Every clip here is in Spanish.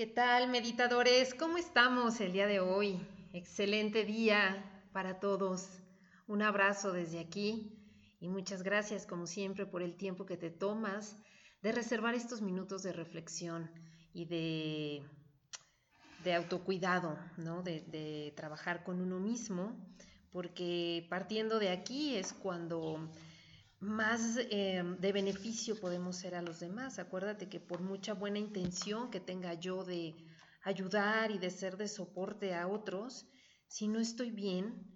¿Qué tal, meditadores? ¿Cómo estamos el día de hoy? Excelente día para todos. Un abrazo desde aquí y muchas gracias, como siempre, por el tiempo que te tomas de reservar estos minutos de reflexión y de, de autocuidado, ¿no? de, de trabajar con uno mismo, porque partiendo de aquí es cuando más eh, de beneficio podemos ser a los demás. Acuérdate que por mucha buena intención que tenga yo de ayudar y de ser de soporte a otros, si no estoy bien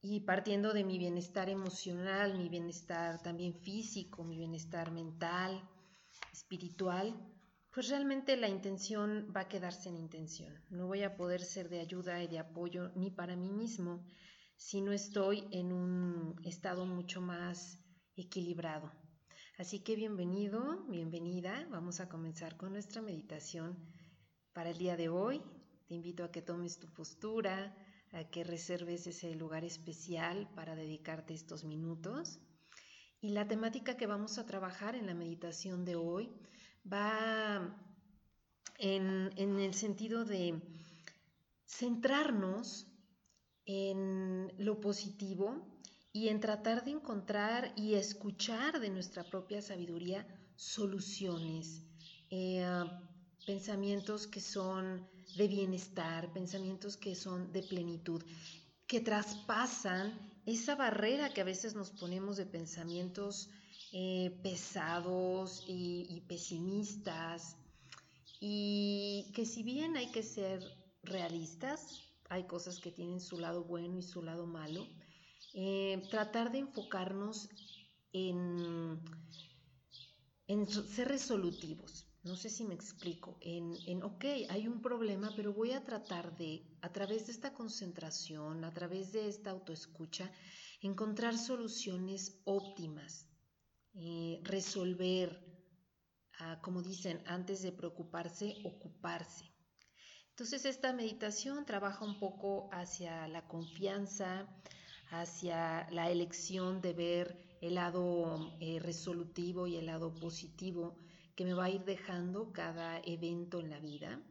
y partiendo de mi bienestar emocional, mi bienestar también físico, mi bienestar mental, espiritual, pues realmente la intención va a quedarse en intención. No voy a poder ser de ayuda y de apoyo ni para mí mismo si no estoy en un estado mucho más equilibrado. Así que bienvenido, bienvenida. Vamos a comenzar con nuestra meditación para el día de hoy. Te invito a que tomes tu postura, a que reserves ese lugar especial para dedicarte estos minutos. Y la temática que vamos a trabajar en la meditación de hoy va en, en el sentido de centrarnos en lo positivo y en tratar de encontrar y escuchar de nuestra propia sabiduría soluciones, eh, pensamientos que son de bienestar, pensamientos que son de plenitud, que traspasan esa barrera que a veces nos ponemos de pensamientos eh, pesados y, y pesimistas, y que si bien hay que ser realistas, hay cosas que tienen su lado bueno y su lado malo, eh, tratar de enfocarnos en, ser resolutivos. No sé si me explico, en, en, ok, hay un problema, pero voy a tratar de, a través de esta concentración, a través de esta autoescucha, encontrar soluciones óptimas, eh, resolver, ah, como dicen, antes de preocuparse, ocuparse. Entonces esta meditación trabaja un poco hacia la confianza, hacia la elección de ver el lado eh, resolutivo y el lado positivo que me va a ir dejando cada evento en la vida.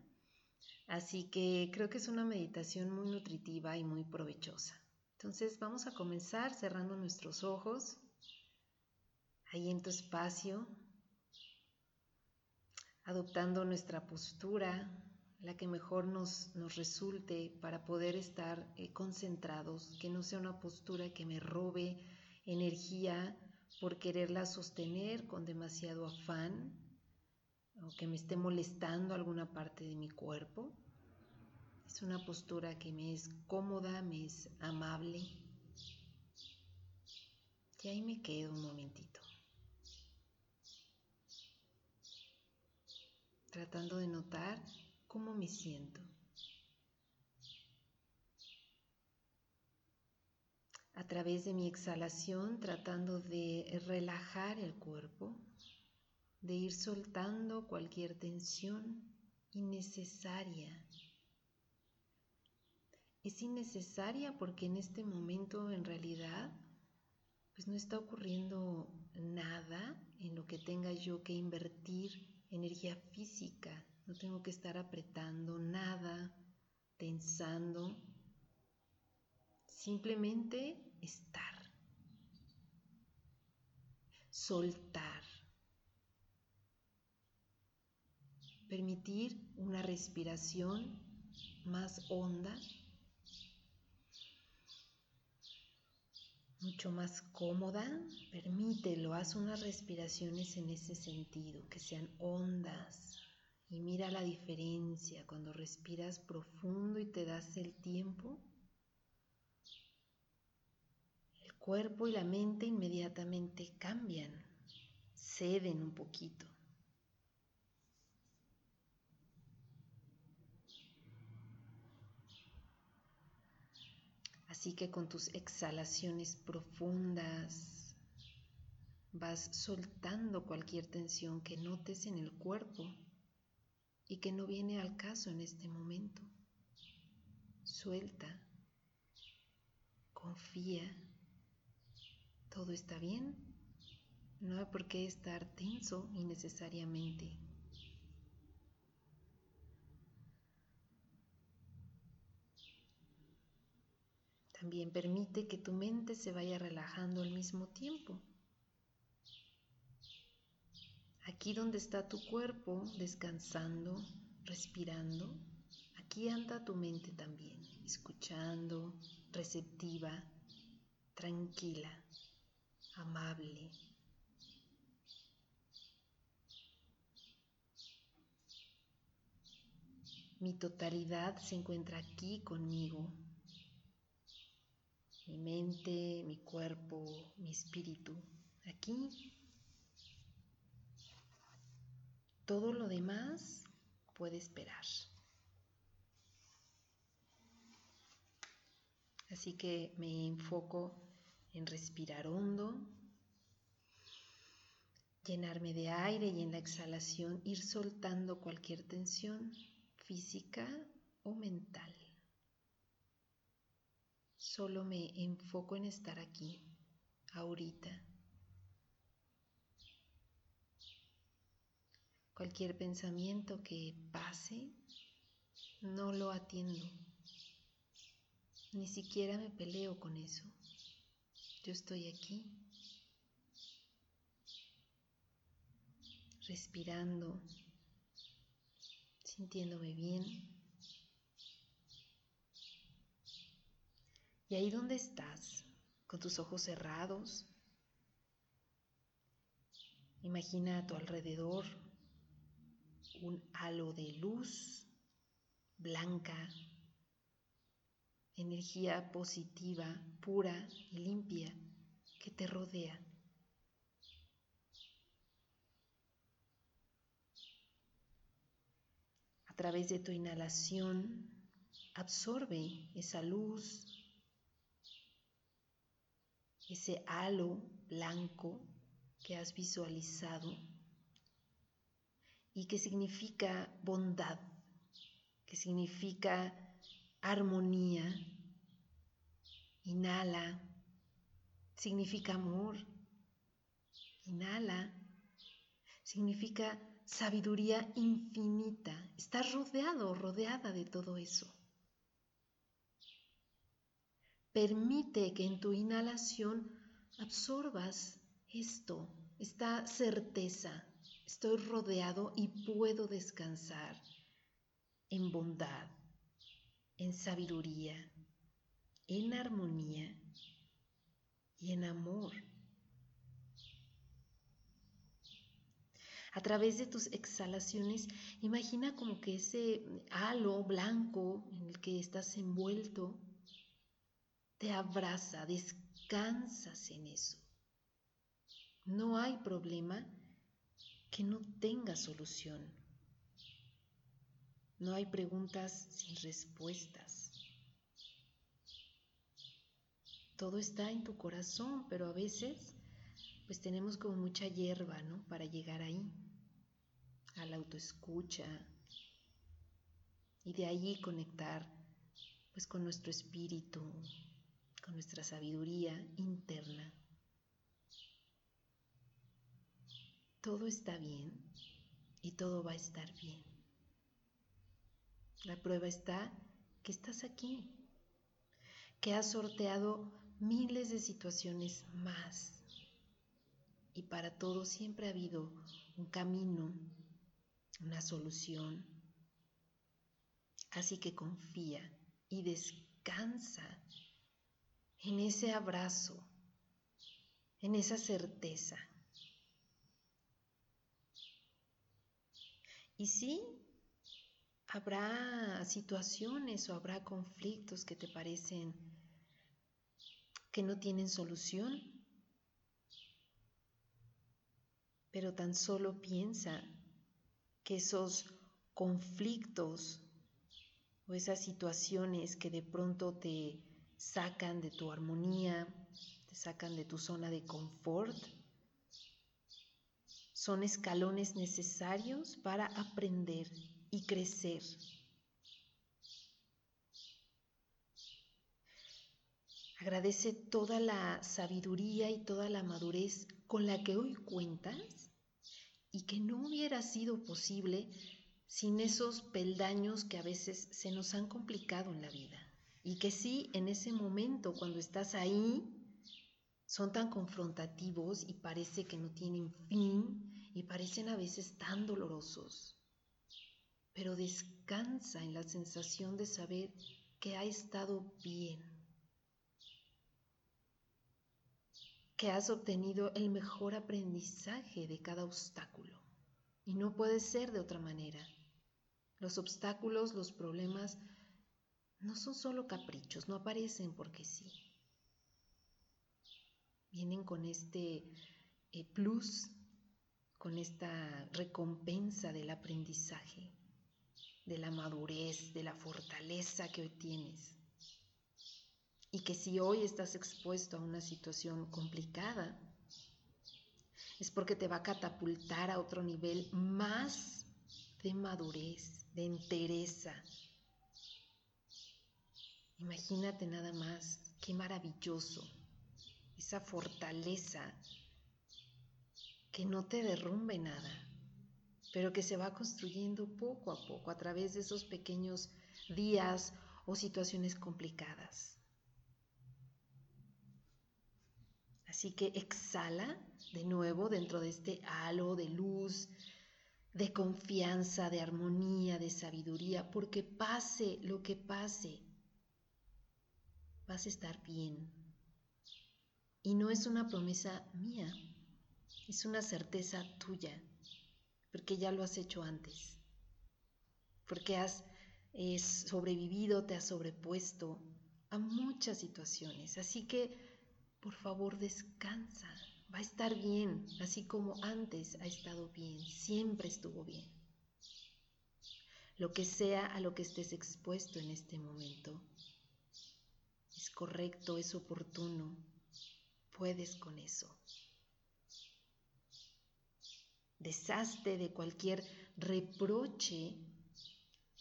Así que creo que es una meditación muy nutritiva y muy provechosa. Entonces vamos a comenzar cerrando nuestros ojos, ahí en tu espacio, adoptando nuestra postura, la que mejor nos, nos resulte para poder estar eh, concentrados, que no sea una postura que me robe energía por quererla sostener con demasiado afán o que me esté molestando alguna parte de mi cuerpo. Es una postura que me es cómoda, me es amable. Y ahí me quedo un momentito. Tratando de notar cómo me siento. A través de mi exhalación tratando de relajar el cuerpo, de ir soltando cualquier tensión innecesaria. Es innecesaria porque en este momento en realidad pues no está ocurriendo nada en lo que tenga yo que invertir energía física no tengo que estar apretando nada, tensando. Simplemente estar. Soltar. Permitir una respiración más honda, mucho más cómoda. Permítelo, haz unas respiraciones en ese sentido, que sean hondas y mira la diferencia cuando respiras profundo y te das el tiempo. El cuerpo y la mente inmediatamente cambian, ceden un poquito. Así que con tus exhalaciones profundas vas soltando cualquier tensión que notes en el cuerpo y que no viene al caso en este momento. Suelta, confía, todo está bien, no hay por qué estar tenso innecesariamente. También permite que tu mente se vaya relajando al mismo tiempo. Aquí donde está tu cuerpo, descansando, respirando, aquí anda tu mente también, escuchando, receptiva, tranquila, amable. Mi totalidad se encuentra aquí conmigo. Mi mente, mi cuerpo, mi espíritu, aquí. Todo lo demás puede esperar. Así que me enfoco en respirar hondo, llenarme de aire y en la exhalación ir soltando cualquier tensión física o mental. Solo me enfoco en estar aquí, ahorita. Cualquier pensamiento que pase, no lo atiendo. Ni siquiera me peleo con eso. Yo estoy aquí, respirando, sintiéndome bien. Y ahí donde estás, con tus ojos cerrados, imagina a tu alrededor un halo de luz blanca, energía positiva, pura y limpia que te rodea. A través de tu inhalación, absorbe esa luz, ese halo blanco que has visualizado y que significa bondad, que significa armonía. Inhala, significa amor. Inhala, significa sabiduría infinita. Estás rodeado, rodeada de todo eso. Permite que en tu inhalación absorbas esto, esta certeza. Estoy rodeado y puedo descansar en bondad, en sabiduría, en armonía y en amor. A través de tus exhalaciones, imagina como que ese halo blanco en el que estás envuelto te abraza, descansas en eso. No hay problema que no tenga solución. No hay preguntas sin respuestas. Todo está en tu corazón, pero a veces pues tenemos como mucha hierba, ¿no? Para llegar ahí, a la autoescucha y de allí conectar pues con nuestro espíritu, con nuestra sabiduría interna. Todo está bien y todo va a estar bien. La prueba está que estás aquí, que has sorteado miles de situaciones más y para todo siempre ha habido un camino, una solución. Así que confía y descansa en ese abrazo, en esa certeza. Y sí, habrá situaciones o habrá conflictos que te parecen que no tienen solución, pero tan solo piensa que esos conflictos o esas situaciones que de pronto te sacan de tu armonía, te sacan de tu zona de confort, son escalones necesarios para aprender y crecer. Agradece toda la sabiduría y toda la madurez con la que hoy cuentas y que no hubiera sido posible sin esos peldaños que a veces se nos han complicado en la vida. Y que sí, en ese momento, cuando estás ahí, son tan confrontativos y parece que no tienen fin y parecen a veces tan dolorosos. Pero descansa en la sensación de saber que ha estado bien, que has obtenido el mejor aprendizaje de cada obstáculo. Y no puede ser de otra manera. Los obstáculos, los problemas, no son solo caprichos, no aparecen porque sí. Vienen con este eh, plus, con esta recompensa del aprendizaje, de la madurez, de la fortaleza que hoy tienes. Y que si hoy estás expuesto a una situación complicada, es porque te va a catapultar a otro nivel más de madurez, de entereza, Imagínate nada más, qué maravilloso, esa fortaleza que no te derrumbe nada, pero que se va construyendo poco a poco a través de esos pequeños días o situaciones complicadas. Así que exhala de nuevo dentro de este halo de luz, de confianza, de armonía, de sabiduría, porque pase lo que pase, vas a estar bien. Y no es una promesa mía, es una certeza tuya, porque ya lo has hecho antes, porque has eh, sobrevivido, te has sobrepuesto a muchas situaciones. Así que, por favor, descansa, va a estar bien, así como antes ha estado bien, siempre estuvo bien. Lo que sea a lo que estés expuesto en este momento, es correcto, es oportuno, puedes con eso. Deshazte de cualquier reproche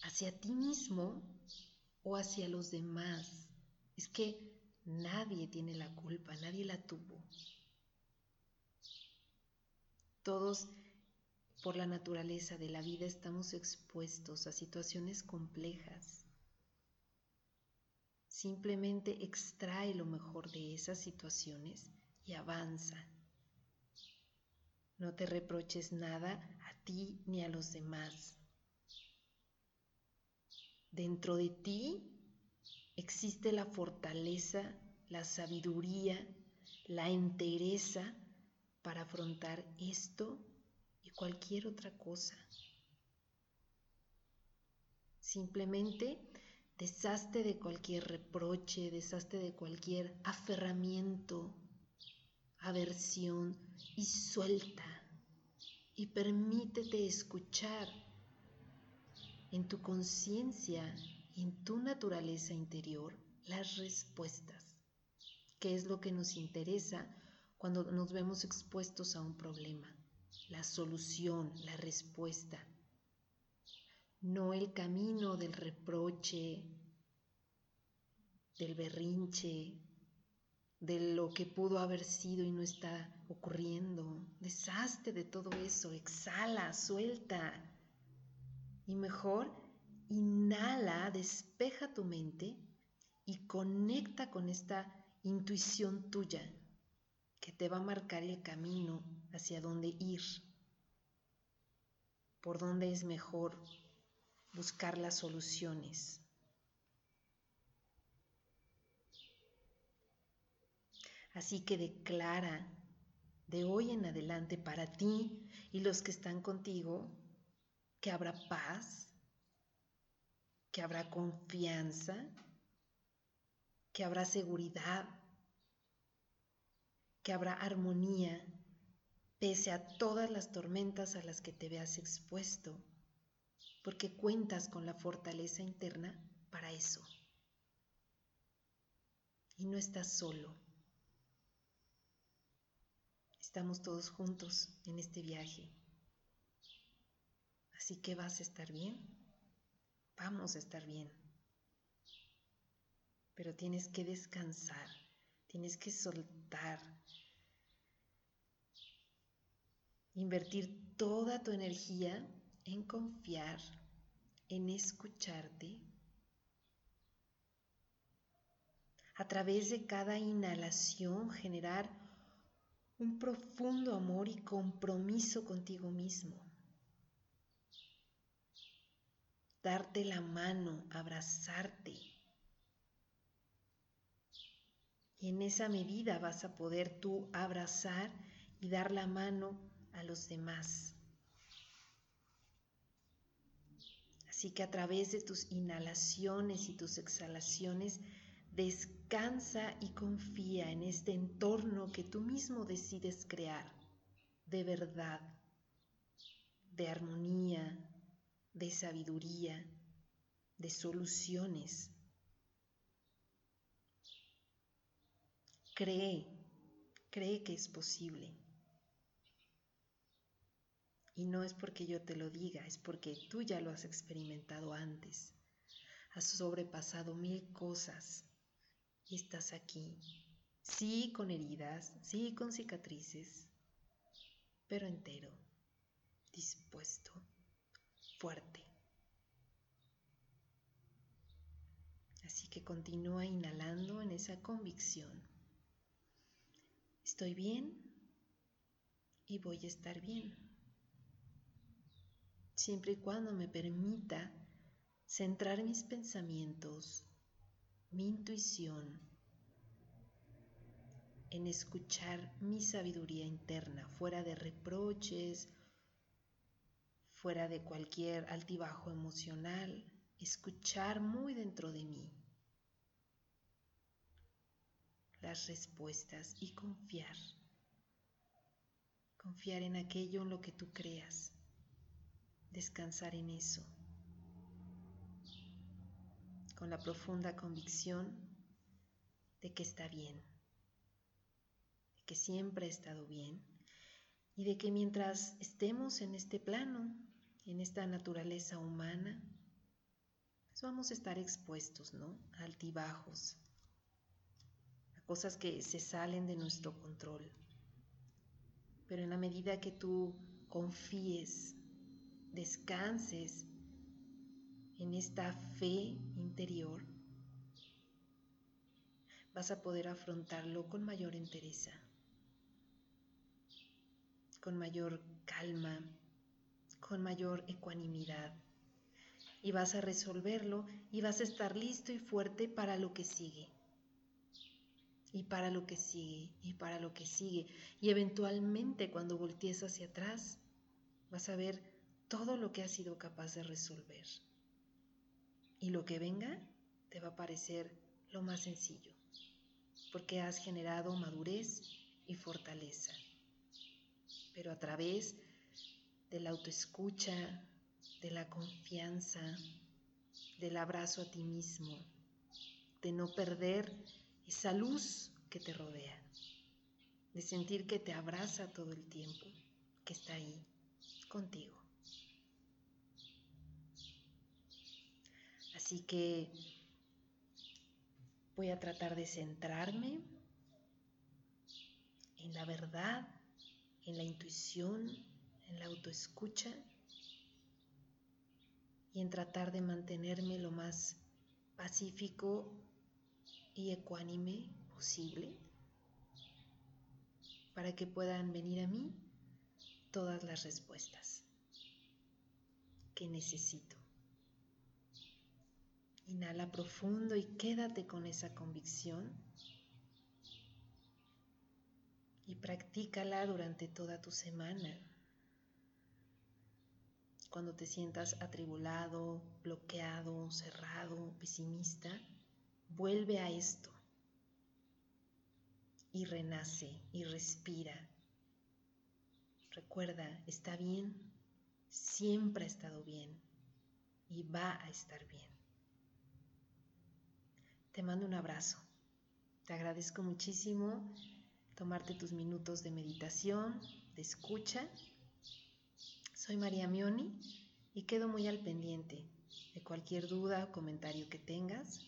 hacia ti mismo o hacia los demás. Es que nadie tiene la culpa, nadie la tuvo. Todos, por la naturaleza de la vida, estamos expuestos a situaciones complejas. Simplemente extrae lo mejor de esas situaciones y avanza. No te reproches nada a ti ni a los demás. Dentro de ti existe la fortaleza, la sabiduría, la entereza para afrontar esto y cualquier otra cosa. Simplemente Deshazte de cualquier reproche, deshazte de cualquier aferramiento, aversión y suelta. Y permítete escuchar en tu conciencia en tu naturaleza interior las respuestas, que es lo que nos interesa cuando nos vemos expuestos a un problema, la solución, la respuesta no el camino del reproche, del berrinche, de lo que pudo haber sido y no está ocurriendo. Deshazte de todo eso, exhala, suelta. Y mejor, inhala, despeja tu mente y conecta con esta intuición tuya que te va a marcar el camino hacia dónde ir, por dónde es mejor buscar las soluciones. Así que declara de hoy en adelante para ti y los que están contigo que habrá paz, que habrá confianza, que habrá seguridad, que habrá armonía, pese a todas las tormentas a las que te veas expuesto porque cuentas con la fortaleza interna para eso. Y no estás solo. Estamos todos juntos en este viaje. Así que vas a estar bien. Vamos a estar bien. Pero tienes que descansar, tienes que soltar, invertir toda tu energía en confiar, en escucharte a través de cada inhalación generar un profundo amor y compromiso contigo mismo. Darte la mano, abrazarte. Y en esa medida vas a poder tú abrazar y dar la mano a los demás. Así que a través de tus inhalaciones y tus exhalaciones, descansa y confía en este entorno que tú mismo decides crear, de verdad, de armonía, de sabiduría, de soluciones. Cree, cree que es posible. Y no es porque yo te lo diga, es porque tú ya lo has experimentado antes. Has sobrepasado mil cosas y estás aquí. Sí con heridas, sí con cicatrices, pero entero, dispuesto, fuerte. Así que continúa inhalando en esa convicción. Estoy bien y voy a estar bien siempre y cuando me permita centrar mis pensamientos, mi intuición, en escuchar mi sabiduría interna, fuera de reproches, fuera de cualquier altibajo emocional, escuchar muy dentro de mí las respuestas y confiar, confiar en aquello en lo que tú creas descansar en eso, con la profunda convicción de que está bien, de que siempre ha estado bien y de que mientras estemos en este plano, en esta naturaleza humana, pues vamos a estar expuestos, ¿no? Altibajos, a cosas que se salen de nuestro control. Pero en la medida que tú confíes descanses en esta fe interior, vas a poder afrontarlo con mayor entereza, con mayor calma, con mayor ecuanimidad. Y vas a resolverlo y vas a estar listo y fuerte para lo que sigue. Y para lo que sigue, y para lo que sigue. Y eventualmente cuando voltees hacia atrás, vas a ver todo lo que has sido capaz de resolver. Y lo que venga te va a parecer lo más sencillo, porque has generado madurez y fortaleza. Pero a través de la autoescucha, de la confianza, del abrazo a ti mismo, de no perder esa luz que te rodea, de sentir que te abraza todo el tiempo, que está ahí contigo. Así que voy a tratar de centrarme en la verdad, en la intuición, en la autoescucha y en tratar de mantenerme lo más pacífico y ecuánime posible para que puedan venir a mí todas las respuestas que necesito. Inhala profundo y quédate con esa convicción y practícala durante toda tu semana. Cuando te sientas atribulado, bloqueado, cerrado, pesimista, vuelve a esto y renace y respira. Recuerda, está bien, siempre ha estado bien y va a estar bien. Te mando un abrazo. Te agradezco muchísimo tomarte tus minutos de meditación, de escucha. Soy María Mioni y quedo muy al pendiente de cualquier duda o comentario que tengas.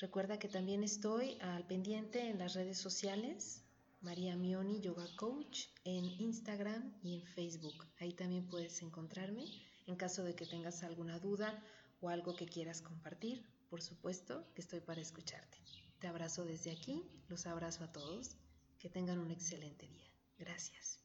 Recuerda que también estoy al pendiente en las redes sociales, María Mioni Yoga Coach, en Instagram y en Facebook. Ahí también puedes encontrarme en caso de que tengas alguna duda o algo que quieras compartir por supuesto que estoy para escucharte. Te abrazo desde aquí, los abrazo a todos, que tengan un excelente día. Gracias.